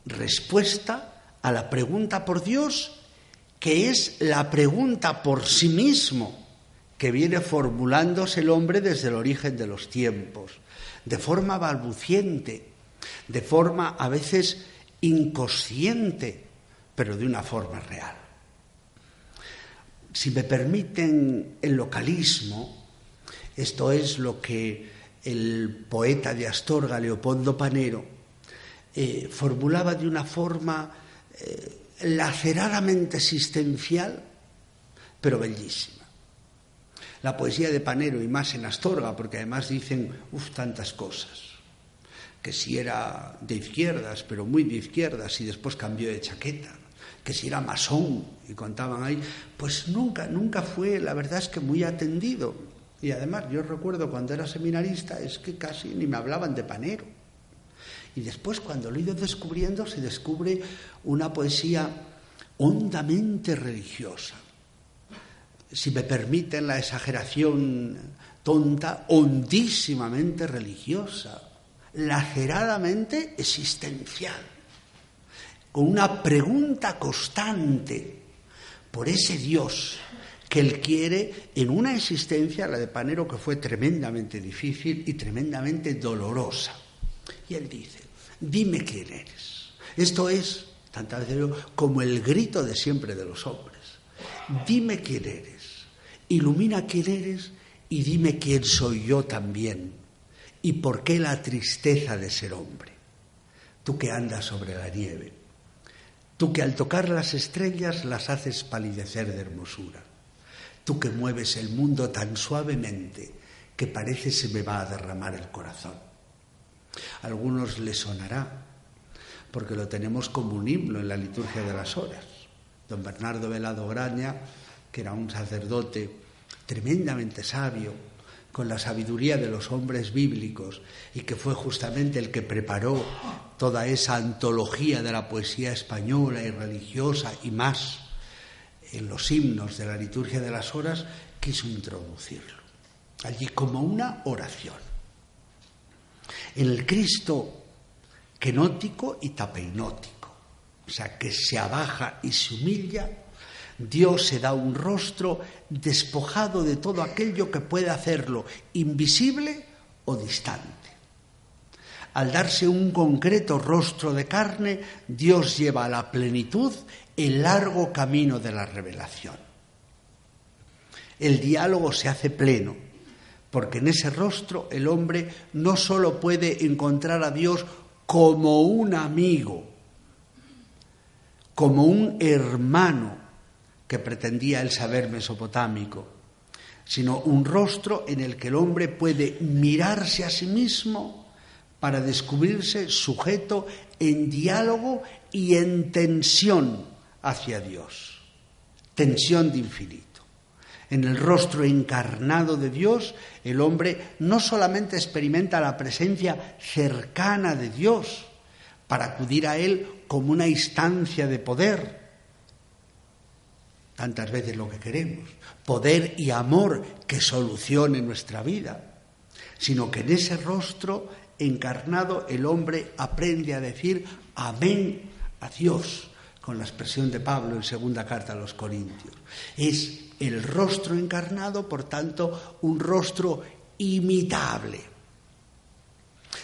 respuesta a la pregunta por Dios, que es la pregunta por sí mismo que viene formulándose el hombre desde el origen de los tiempos, de forma balbuciente, de forma a veces inconsciente, pero de una forma real. Si me permiten el localismo, esto es lo que el poeta de Astorga, Leopoldo Panero, eh, formulaba de una forma eh, laceradamente existencial, pero bellísima. La poesía de Panero, y más en Astorga, porque además dicen, uff, tantas cosas, que si era de izquierdas, pero muy de izquierdas, y después cambió de chaqueta, que si era masón, y contaban ahí, pues nunca, nunca fue, la verdad es que muy atendido. Y además, yo recuerdo cuando era seminarista, es que casi ni me hablaban de Panero. Y después, cuando lo he ido descubriendo, se descubre una poesía hondamente religiosa. Si me permiten la exageración tonta, hondísimamente religiosa, laceradamente existencial, con una pregunta constante por ese Dios que él quiere en una existencia, la de Panero, que fue tremendamente difícil y tremendamente dolorosa. Y él dice, dime quién eres. Esto es, tantas veces como el grito de siempre de los hombres. Dime quién eres, ilumina quién eres y dime quién soy yo también y por qué la tristeza de ser hombre. Tú que andas sobre la nieve, tú que al tocar las estrellas las haces palidecer de hermosura, tú que mueves el mundo tan suavemente que parece se me va a derramar el corazón. A algunos les sonará, porque lo tenemos como un himno en la liturgia de las horas. Don Bernardo Velado Graña, que era un sacerdote tremendamente sabio, con la sabiduría de los hombres bíblicos y que fue justamente el que preparó toda esa antología de la poesía española y religiosa y más en los himnos de la liturgia de las horas, quiso introducirlo allí como una oración. En el Cristo kenótico y tapeinótico, o sea, que se abaja y se humilla, Dios se da un rostro despojado de todo aquello que puede hacerlo invisible o distante. Al darse un concreto rostro de carne, Dios lleva a la plenitud el largo camino de la revelación. El diálogo se hace pleno, porque en ese rostro el hombre no solo puede encontrar a Dios como un amigo, como un hermano que pretendía el saber mesopotámico, sino un rostro en el que el hombre puede mirarse a sí mismo para descubrirse sujeto en diálogo y en tensión hacia Dios, tensión de infinito. En el rostro encarnado de Dios, el hombre no solamente experimenta la presencia cercana de Dios para acudir a Él como una instancia de poder, tantas veces lo que queremos, poder y amor que solucione nuestra vida, sino que en ese rostro encarnado el hombre aprende a decir amén a Dios, con la expresión de Pablo en segunda carta a los Corintios. Es el rostro encarnado, por tanto, un rostro imitable.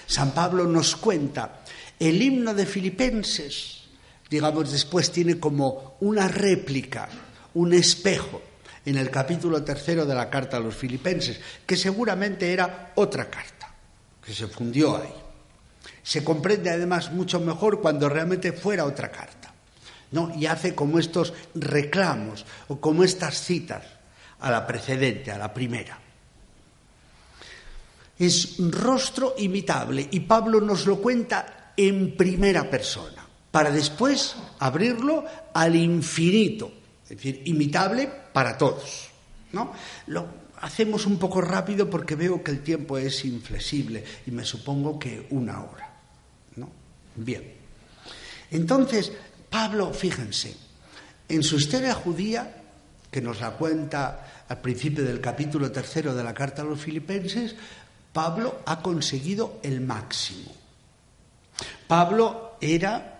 San Pablo nos cuenta el himno de Filipenses, digamos, después tiene como una réplica, un espejo, en el capítulo tercero de la carta a los Filipenses, que seguramente era otra carta, que se fundió ahí. Se comprende además mucho mejor cuando realmente fuera otra carta. ¿no? y hace como estos reclamos o como estas citas a la precedente, a la primera. Es rostro imitable y Pablo nos lo cuenta en primera persona, para después abrirlo al infinito, es decir, imitable para todos. ¿no? Lo hacemos un poco rápido porque veo que el tiempo es inflexible y me supongo que una hora. ¿no? Bien. Entonces, Pablo, fíjense, en su historia judía, que nos la cuenta al principio del capítulo tercero de la carta a los filipenses, Pablo ha conseguido el máximo. Pablo era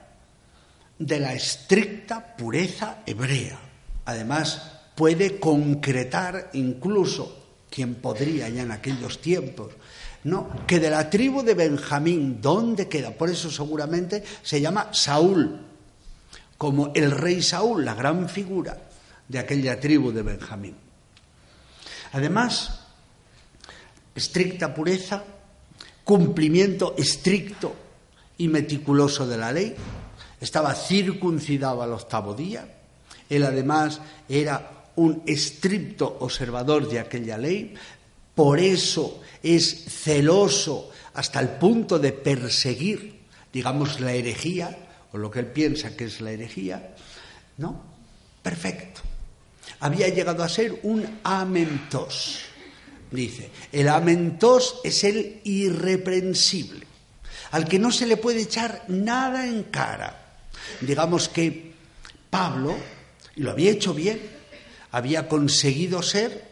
de la estricta pureza hebrea. Además, puede concretar incluso quien podría ya en aquellos tiempos No, que de la tribu de Benjamín, ¿dónde queda? Por eso seguramente se llama Saúl, como el rey Saúl, la gran figura de aquella tribu de Benjamín. Además, estricta pureza, cumplimiento estricto y meticuloso de la ley, estaba circuncidado al octavo día, él además era un estricto observador de aquella ley, por eso es celoso hasta el punto de perseguir, digamos, la herejía, o lo que él piensa que es la herejía, ¿no? Perfecto. Había llegado a ser un amentos. Dice, el amentos es el irreprensible, al que no se le puede echar nada en cara. Digamos que Pablo, y lo había hecho bien, había conseguido ser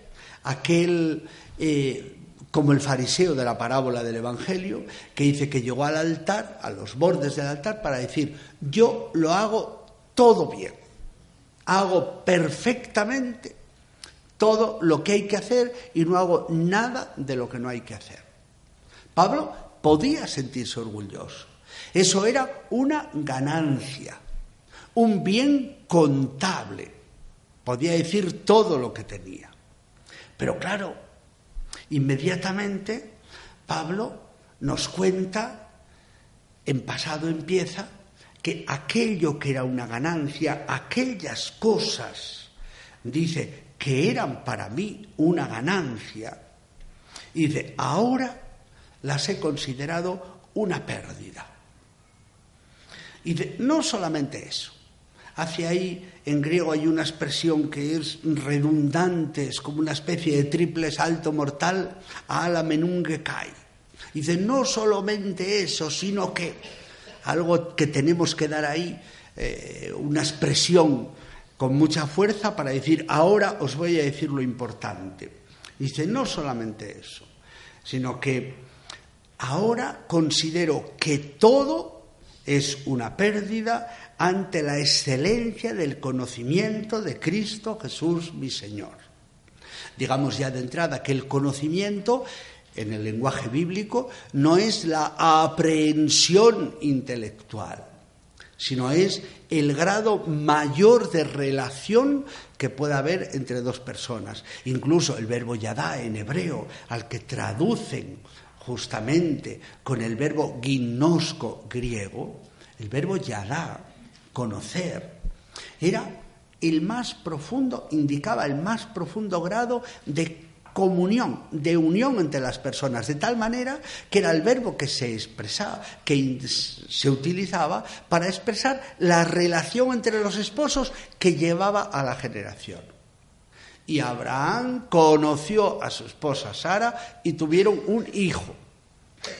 aquel, eh, como el fariseo de la parábola del Evangelio, que dice que llegó al altar, a los bordes del altar, para decir, yo lo hago todo bien, hago perfectamente todo lo que hay que hacer y no hago nada de lo que no hay que hacer. Pablo podía sentirse orgulloso. Eso era una ganancia, un bien contable podía decir todo lo que tenía. Pero claro, inmediatamente Pablo nos cuenta, en pasado empieza, que aquello que era una ganancia, aquellas cosas, dice, que eran para mí una ganancia, dice, ahora las he considerado una pérdida. Y dice, no solamente eso, hacia ahí, en griego hay una expresión que es redundante, es como una especie de triple salto mortal, a la menunge kai. Dice, no solamente eso, sino que algo que tenemos que dar ahí, eh, una expresión con mucha fuerza para decir, ahora os voy a decir lo importante. Dice, no solamente eso, sino que ahora considero que todo es una pérdida ante la excelencia del conocimiento de Cristo Jesús mi Señor. Digamos ya de entrada que el conocimiento en el lenguaje bíblico no es la aprehensión intelectual, sino es el grado mayor de relación que pueda haber entre dos personas. Incluso el verbo yadá en hebreo, al que traducen justamente con el verbo gimnosco griego, el verbo yadá conocer, era el más profundo, indicaba el más profundo grado de comunión, de unión entre las personas, de tal manera que era el verbo que se expresaba, que se utilizaba para expresar la relación entre los esposos que llevaba a la generación. Y Abraham conoció a su esposa Sara y tuvieron un hijo.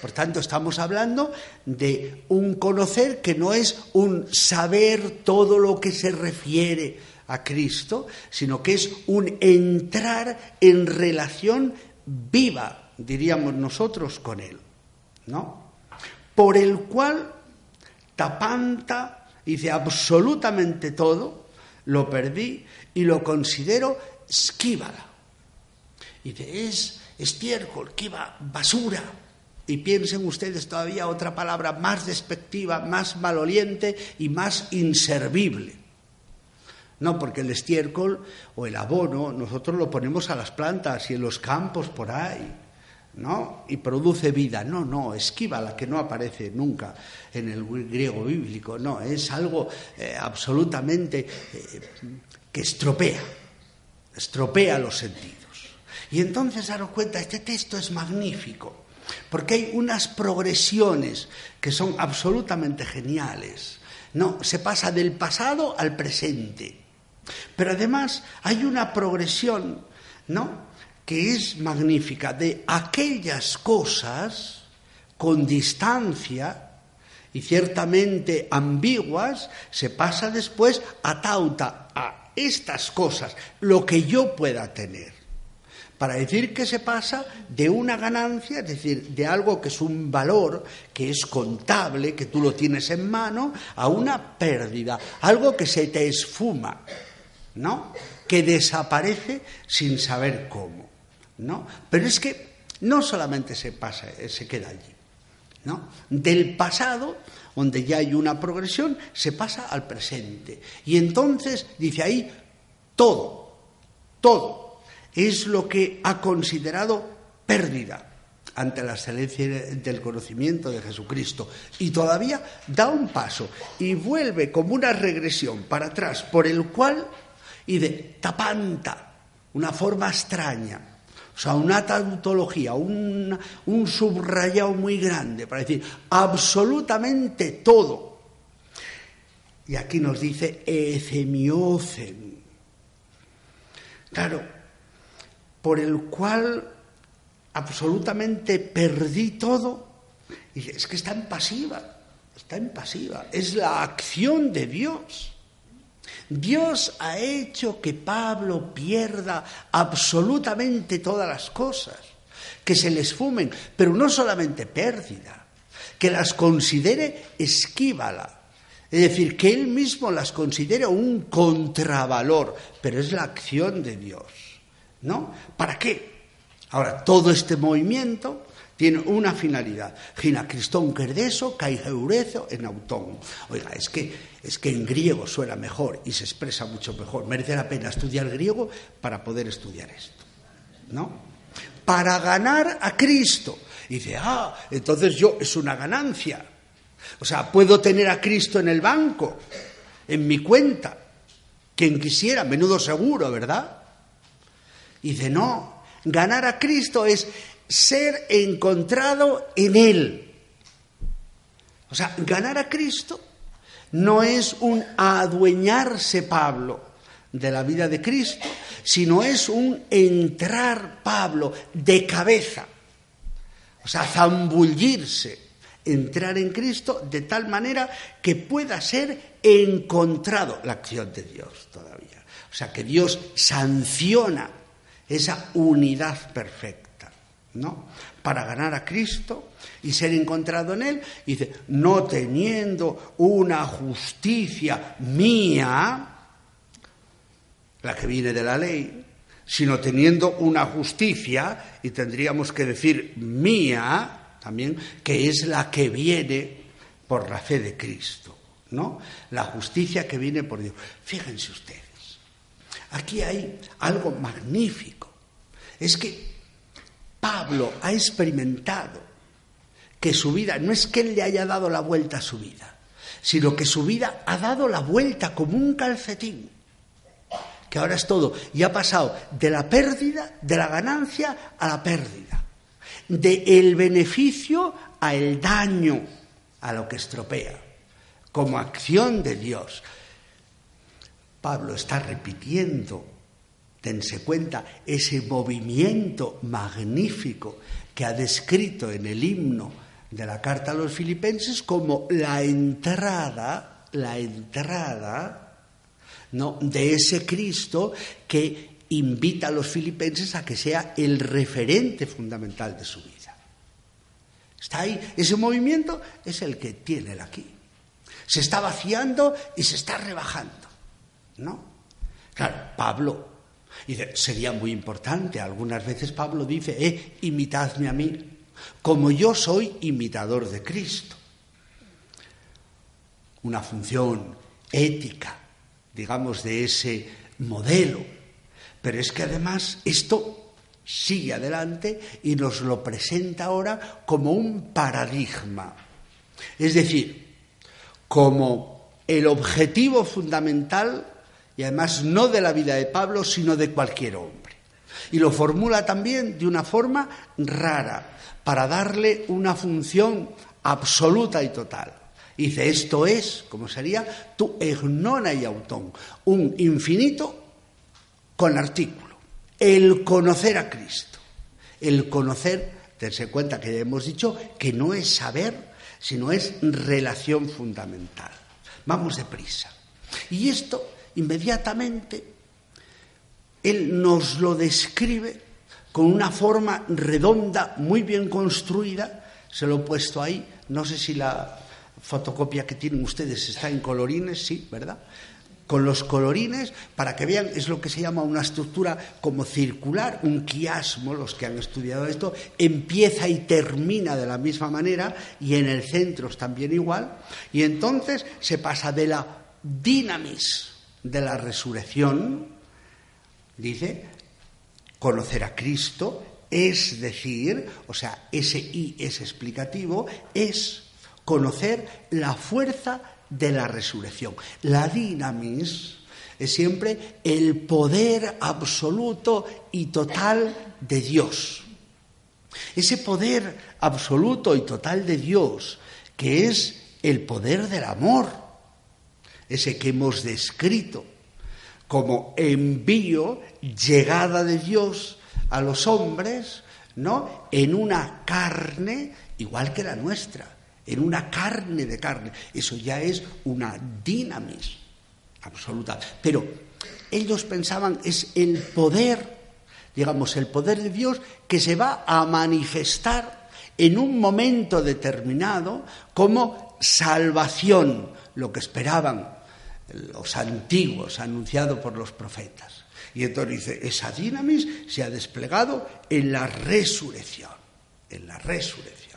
Por tanto, estamos hablando de un conocer que no es un saber todo lo que se refiere a Cristo, sino que es un entrar en relación viva, diríamos nosotros, con Él. ¿No? Por el cual tapanta, dice absolutamente todo, lo perdí y lo considero esquívala. Dice, es estiércol, va basura y piensen ustedes todavía otra palabra más despectiva, más maloliente y más inservible. No, porque el estiércol o el abono nosotros lo ponemos a las plantas y en los campos por ahí, ¿no? Y produce vida. No, no, esquiva la que no aparece nunca en el griego bíblico. No, es algo eh, absolutamente eh, que estropea, estropea los sentidos. Y entonces daros cuenta, este texto es magnífico porque hay unas progresiones que son absolutamente geniales. No, se pasa del pasado al presente. Pero además hay una progresión, ¿no? que es magnífica de aquellas cosas con distancia y ciertamente ambiguas, se pasa después a tauta, a estas cosas, lo que yo pueda tener para decir que se pasa de una ganancia, es decir, de algo que es un valor, que es contable, que tú lo tienes en mano, a una pérdida, algo que se te esfuma, ¿no? Que desaparece sin saber cómo, ¿no? Pero es que no solamente se pasa, eh, se queda allí, ¿no? Del pasado, donde ya hay una progresión, se pasa al presente. Y entonces dice ahí todo, todo es lo que ha considerado pérdida ante la excelencia del conocimiento de Jesucristo. Y todavía da un paso y vuelve como una regresión para atrás, por el cual, y de tapanta, una forma extraña, o sea, una tautología, un, un subrayado muy grande para decir absolutamente todo. Y aquí nos dice ecemiocen. Claro, por el cual absolutamente perdí todo. Y es que está en pasiva, está en pasiva. Es la acción de Dios. Dios ha hecho que Pablo pierda absolutamente todas las cosas, que se les fumen, pero no solamente pérdida, que las considere esquívala. Es decir, que él mismo las considere un contravalor, pero es la acción de Dios. ¿No? ¿Para qué? Ahora, todo este movimiento tiene una finalidad. Gina Cristón Kerdeso, Caigeurezo en autón. Oiga, es que, es que en griego suena mejor y se expresa mucho mejor. Merece la pena estudiar griego para poder estudiar esto. ¿No? Para ganar a Cristo. Y dice, ah, entonces yo es una ganancia. O sea, puedo tener a Cristo en el banco, en mi cuenta. Quien quisiera, menudo seguro, ¿verdad? Y dice, no, Ganar a Cristo es ser encontrado en Él. O sea, ganar a Cristo no es un adueñarse, Pablo, de la vida de Cristo, sino es un entrar, Pablo, de cabeza. O sea, zambullirse, entrar en Cristo de tal manera que pueda ser encontrado la acción de Dios todavía. O sea, que Dios sanciona esa unidad perfecta, ¿no? Para ganar a Cristo y ser encontrado en Él, dice, no teniendo una justicia mía, la que viene de la ley, sino teniendo una justicia, y tendríamos que decir mía también, que es la que viene por la fe de Cristo, ¿no? La justicia que viene por Dios. Fíjense ustedes, aquí hay algo magnífico es que Pablo ha experimentado que su vida, no es que él le haya dado la vuelta a su vida, sino que su vida ha dado la vuelta como un calcetín, que ahora es todo, y ha pasado de la pérdida, de la ganancia a la pérdida, de el beneficio a el daño, a lo que estropea, como acción de Dios. Pablo está repitiendo Tense cuenta ese movimiento magnífico que ha descrito en el himno de la carta a los filipenses como la entrada, la entrada ¿no? de ese Cristo que invita a los filipenses a que sea el referente fundamental de su vida. Está ahí, ese movimiento es el que tiene él aquí. Se está vaciando y se está rebajando. ¿No? Claro, Pablo sería muy importante. Algunas veces Pablo dice, eh, imitadme a mí, como yo soy imitador de Cristo. Una función ética, digamos, de ese modelo. Pero es que además esto sigue adelante y nos lo presenta ahora como un paradigma. Es decir, como el objetivo fundamental y además no de la vida de Pablo, sino de cualquier hombre. Y lo formula también de una forma rara, para darle una función absoluta y total. Dice, esto es, como sería, tu egnona y autón, un infinito con artículo, el conocer a Cristo, el conocer, tense cuenta que ya hemos dicho que no es saber, sino es relación fundamental. Vamos deprisa. Y esto inmediatamente él nos lo describe con una forma redonda, muy bien construida, se lo he puesto ahí, no sé si la fotocopia que tienen ustedes está en colorines, sí, ¿verdad? con los colorines para que vean, es lo que se llama una estructura como circular, un quiasmo, los que han estudiado esto, empieza y termina de la misma manera y en el centro es también igual, y entonces se pasa de la dinamis de la resurrección, dice, conocer a Cristo, es decir, o sea, ese I es explicativo, es conocer la fuerza de la resurrección. La dinamis es siempre el poder absoluto y total de Dios. Ese poder absoluto y total de Dios, que es el poder del amor, ese que hemos descrito como envío, llegada de Dios a los hombres, ¿no? En una carne igual que la nuestra en una carne de carne. Eso ya es una dinamis absoluta. Pero ellos pensaban es el poder, digamos, el poder de Dios que se va a manifestar en un momento determinado como salvación, lo que esperaban los antiguos, anunciado por los profetas. Y entonces dice, esa dinamis se ha desplegado en la resurrección, en la resurrección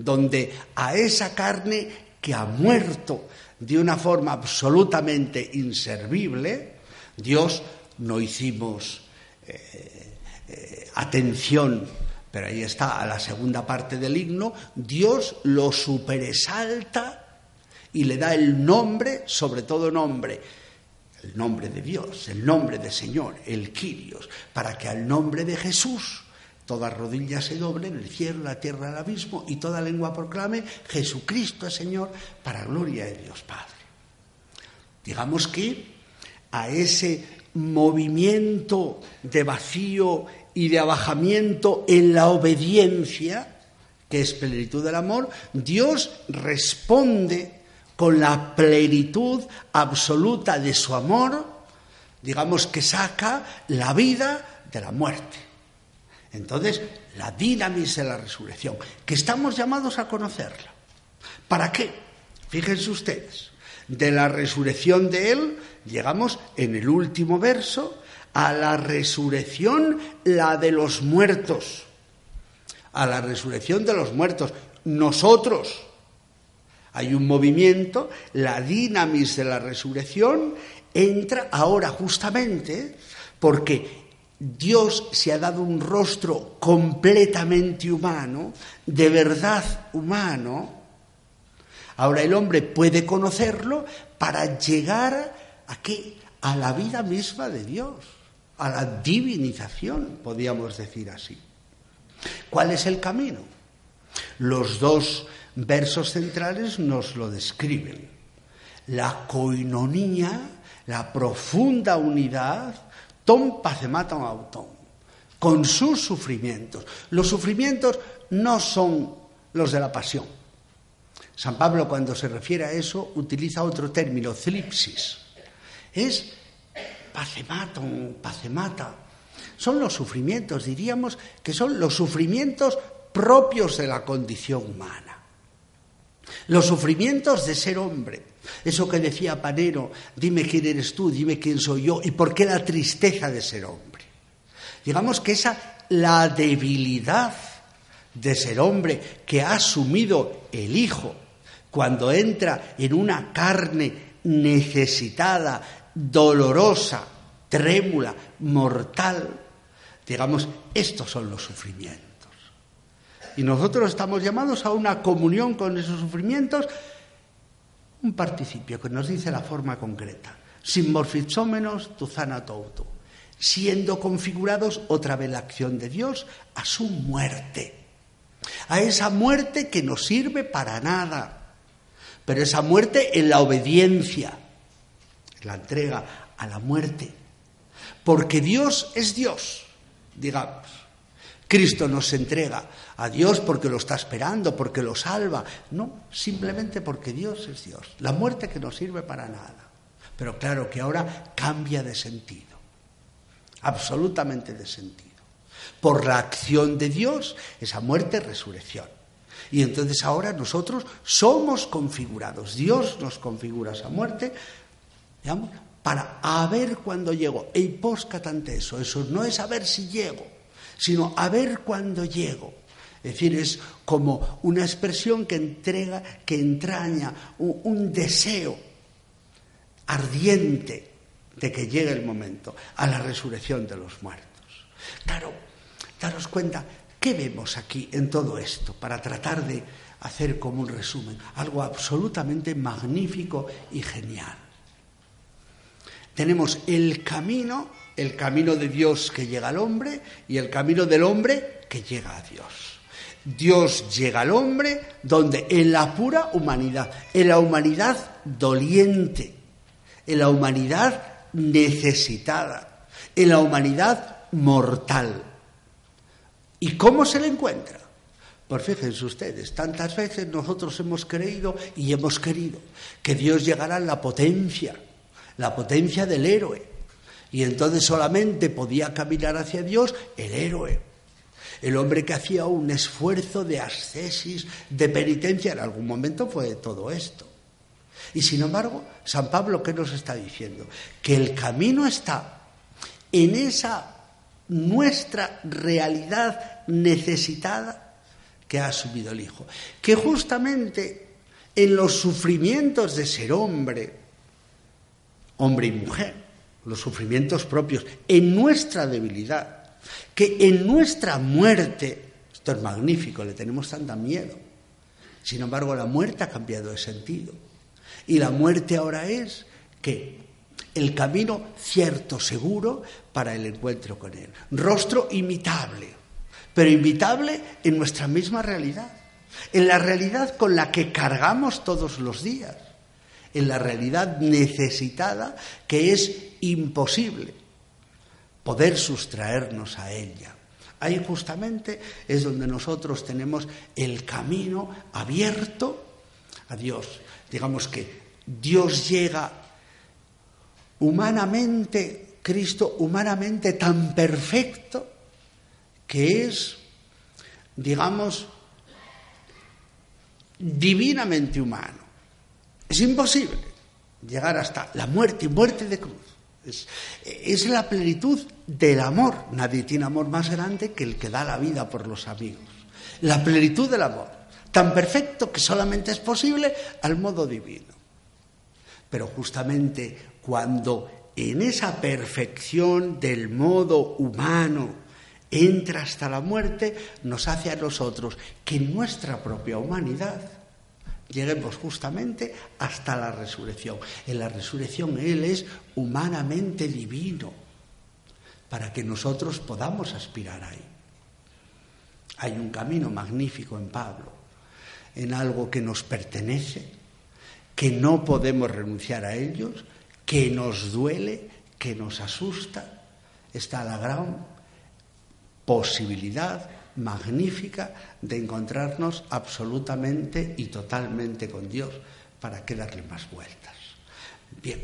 donde a esa carne que ha muerto de una forma absolutamente inservible, Dios no hicimos eh, eh, atención, pero ahí está a la segunda parte del himno, Dios lo superesalta y le da el nombre, sobre todo nombre, el nombre de Dios, el nombre de Señor, el Quirios, para que al nombre de Jesús Toda rodilla se doble en el cielo, la tierra, el abismo, y toda lengua proclame Jesucristo es Señor para gloria de Dios Padre. Digamos que a ese movimiento de vacío y de abajamiento en la obediencia, que es plenitud del amor, Dios responde con la plenitud absoluta de su amor, digamos que saca la vida de la muerte. Entonces, la dinamis de la resurrección, que estamos llamados a conocerla. ¿Para qué? Fíjense ustedes, de la resurrección de Él llegamos en el último verso a la resurrección, la de los muertos. A la resurrección de los muertos. Nosotros. Hay un movimiento, la dinamis de la resurrección entra ahora justamente porque Dios se ha dado un rostro completamente humano, de verdad humano. Ahora el hombre puede conocerlo para llegar a qué? A la vida misma de Dios, a la divinización, podríamos decir así. ¿Cuál es el camino? Los dos versos centrales nos lo describen. La coinonía, la profunda unidad Tom un autón, con sus sufrimientos. Los sufrimientos no son los de la pasión. San Pablo cuando se refiere a eso utiliza otro término, cilipsis. Es pacematon, pacemata. Son los sufrimientos, diríamos que son los sufrimientos propios de la condición humana. Los sufrimientos de ser hombre, eso que decía Panero, dime quién eres tú, dime quién soy yo y por qué la tristeza de ser hombre. Digamos que esa, la debilidad de ser hombre que ha asumido el Hijo cuando entra en una carne necesitada, dolorosa, trémula, mortal, digamos, estos son los sufrimientos. Y nosotros estamos llamados a una comunión con esos sufrimientos un participio que nos dice la forma concreta. Sin morfizómenos tu zanatoutu. Siendo configurados otra vez la acción de Dios a su muerte. A esa muerte que no sirve para nada. Pero esa muerte en la obediencia. La entrega a la muerte. Porque Dios es Dios, digamos. Cristo nos entrega a Dios porque lo está esperando, porque lo salva. No, simplemente porque Dios es Dios. La muerte que no sirve para nada. Pero claro que ahora cambia de sentido. Absolutamente de sentido. Por la acción de Dios, esa muerte es resurrección. Y entonces ahora nosotros somos configurados. Dios nos configura esa muerte para a ver cuándo llego. E ante eso. Eso no es a ver si llego, sino a ver cuándo llego. Es decir, es como una expresión que entrega, que entraña un, deseo ardiente de que llegue el momento a la resurrección de los muertos. Claro, daros cuenta, ¿qué vemos aquí en todo esto? Para tratar de hacer como un resumen, algo absolutamente magnífico y genial. Tenemos el camino, el camino de Dios que llega al hombre y el camino del hombre que llega a Dios. Dios llega al hombre donde en la pura humanidad, en la humanidad doliente, en la humanidad necesitada, en la humanidad mortal. ¿Y cómo se le encuentra? Pues fíjense ustedes, tantas veces nosotros hemos creído y hemos querido que Dios llegara en la potencia, la potencia del héroe. Y entonces solamente podía caminar hacia Dios el héroe, el hombre que hacía un esfuerzo de ascesis, de penitencia, en algún momento fue todo esto. Y sin embargo, San Pablo, ¿qué nos está diciendo? Que el camino está en esa nuestra realidad necesitada que ha asumido el Hijo. Que justamente en los sufrimientos de ser hombre, hombre y mujer, los sufrimientos propios, en nuestra debilidad, que en nuestra muerte, esto es magnífico, le tenemos tanta miedo, sin embargo la muerte ha cambiado de sentido. Y la muerte ahora es que el camino cierto, seguro para el encuentro con Él. Rostro imitable, pero imitable en nuestra misma realidad, en la realidad con la que cargamos todos los días, en la realidad necesitada que es imposible poder sustraernos a ella. Ahí justamente es donde nosotros tenemos el camino abierto a Dios. Digamos que Dios llega humanamente, Cristo humanamente tan perfecto que es, digamos, divinamente humano. Es imposible llegar hasta la muerte y muerte de cruz. Es, la plenitud del amor. Nadie tiene amor más grande que el que da la vida por los amigos. La plenitud del amor. Tan perfecto que solamente es posible al modo divino. Pero justamente cuando en esa perfección del modo humano entra hasta la muerte, nos hace a nosotros que nuestra propia humanidad lleguemos justamente hasta la resurrección. En la resurrección Él es humanamente divino, para que nosotros podamos aspirar ahí. Hay un camino magnífico en Pablo, en algo que nos pertenece, que no podemos renunciar a ellos, que nos duele, que nos asusta. Está la gran posibilidad magnífica de encontrarnos absolutamente y totalmente con Dios. ¿Para qué darle más vueltas? Bien,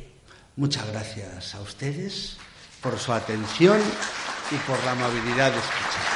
muchas gracias a ustedes por su atención y por la amabilidad de escuchar.